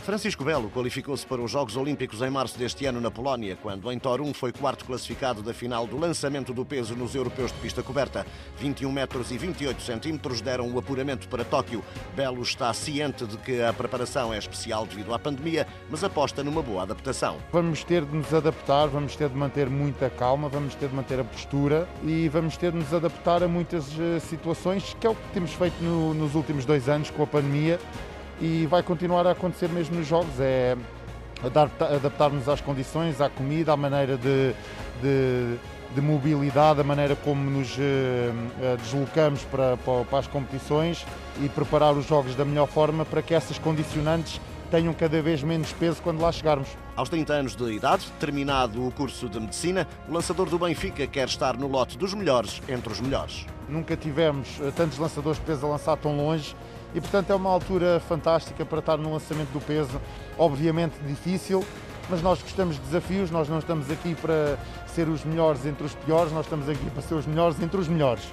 Francisco Belo qualificou-se para os Jogos Olímpicos em março deste ano na Polónia, quando em Torum foi quarto classificado da final do lançamento do peso nos europeus de pista coberta. 21 metros e 28 centímetros deram o apuramento para Tóquio. Belo está ciente de que a preparação é especial devido à pandemia, mas aposta numa boa adaptação. Vamos ter de nos adaptar, vamos ter de manter muita calma, vamos ter de manter a postura e vamos ter de nos adaptar a muitas eh, situações, que é o que temos feito no, nos últimos dois anos com a pandemia e vai continuar a acontecer mesmo nos jogos. É adaptar-nos às condições, à comida, à maneira de, de, de mobilidade, a maneira como nos uh, deslocamos para, para, as competições e preparar os jogos da melhor forma para que essas condicionantes tenham cada vez menos peso quando lá chegarmos. Aos 30 anos de idade, terminado o curso de medicina, o lançador do Benfica quer estar no lote dos melhores entre os melhores. Nunca tivemos eh, tantos lançadores de peso a lançar tão longe e, portanto, é uma altura fantástica para estar no lançamento do peso. Obviamente difícil, mas nós gostamos de desafios, nós não estamos aqui para ser os melhores entre os piores, nós estamos aqui para ser os melhores entre os melhores.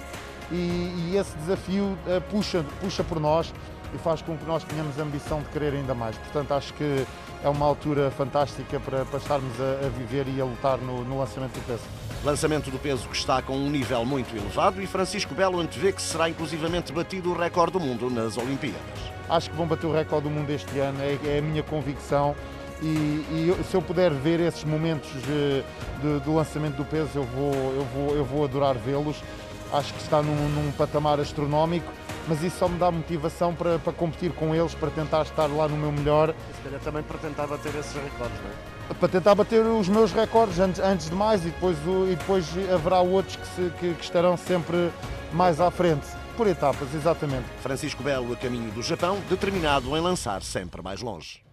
E, e esse desafio uh, puxa, puxa por nós e faz com que nós tenhamos a ambição de querer ainda mais. Portanto, acho que é uma altura fantástica para, para estarmos a, a, viver e a lutar no, no lançamento do peso. Lançamento do peso que está com um nível muito elevado e Francisco Belo antevê que será inclusivamente batido o recorde do mundo nas Olimpíadas. Acho que vão bater o recorde do mundo este ano, é, é a minha convicção. E, e, se eu puder ver esses momentos de, de, do lançamento do peso, eu vou, eu vou, eu vou adorar vê-los. Acho que está num, num patamar astronómico mas isso só me dá motivação para, para competir com eles, para tentar estar lá no meu melhor. E se calhar também para tentar bater esses recordes, não é? Para tentar bater os meus recordes antes, antes de mais e depois, e depois haverá outros que, se, que, que estarão sempre mais à frente. Por etapas, exatamente. Francisco Belo a caminho do Japão, determinado em lançar sempre mais longe.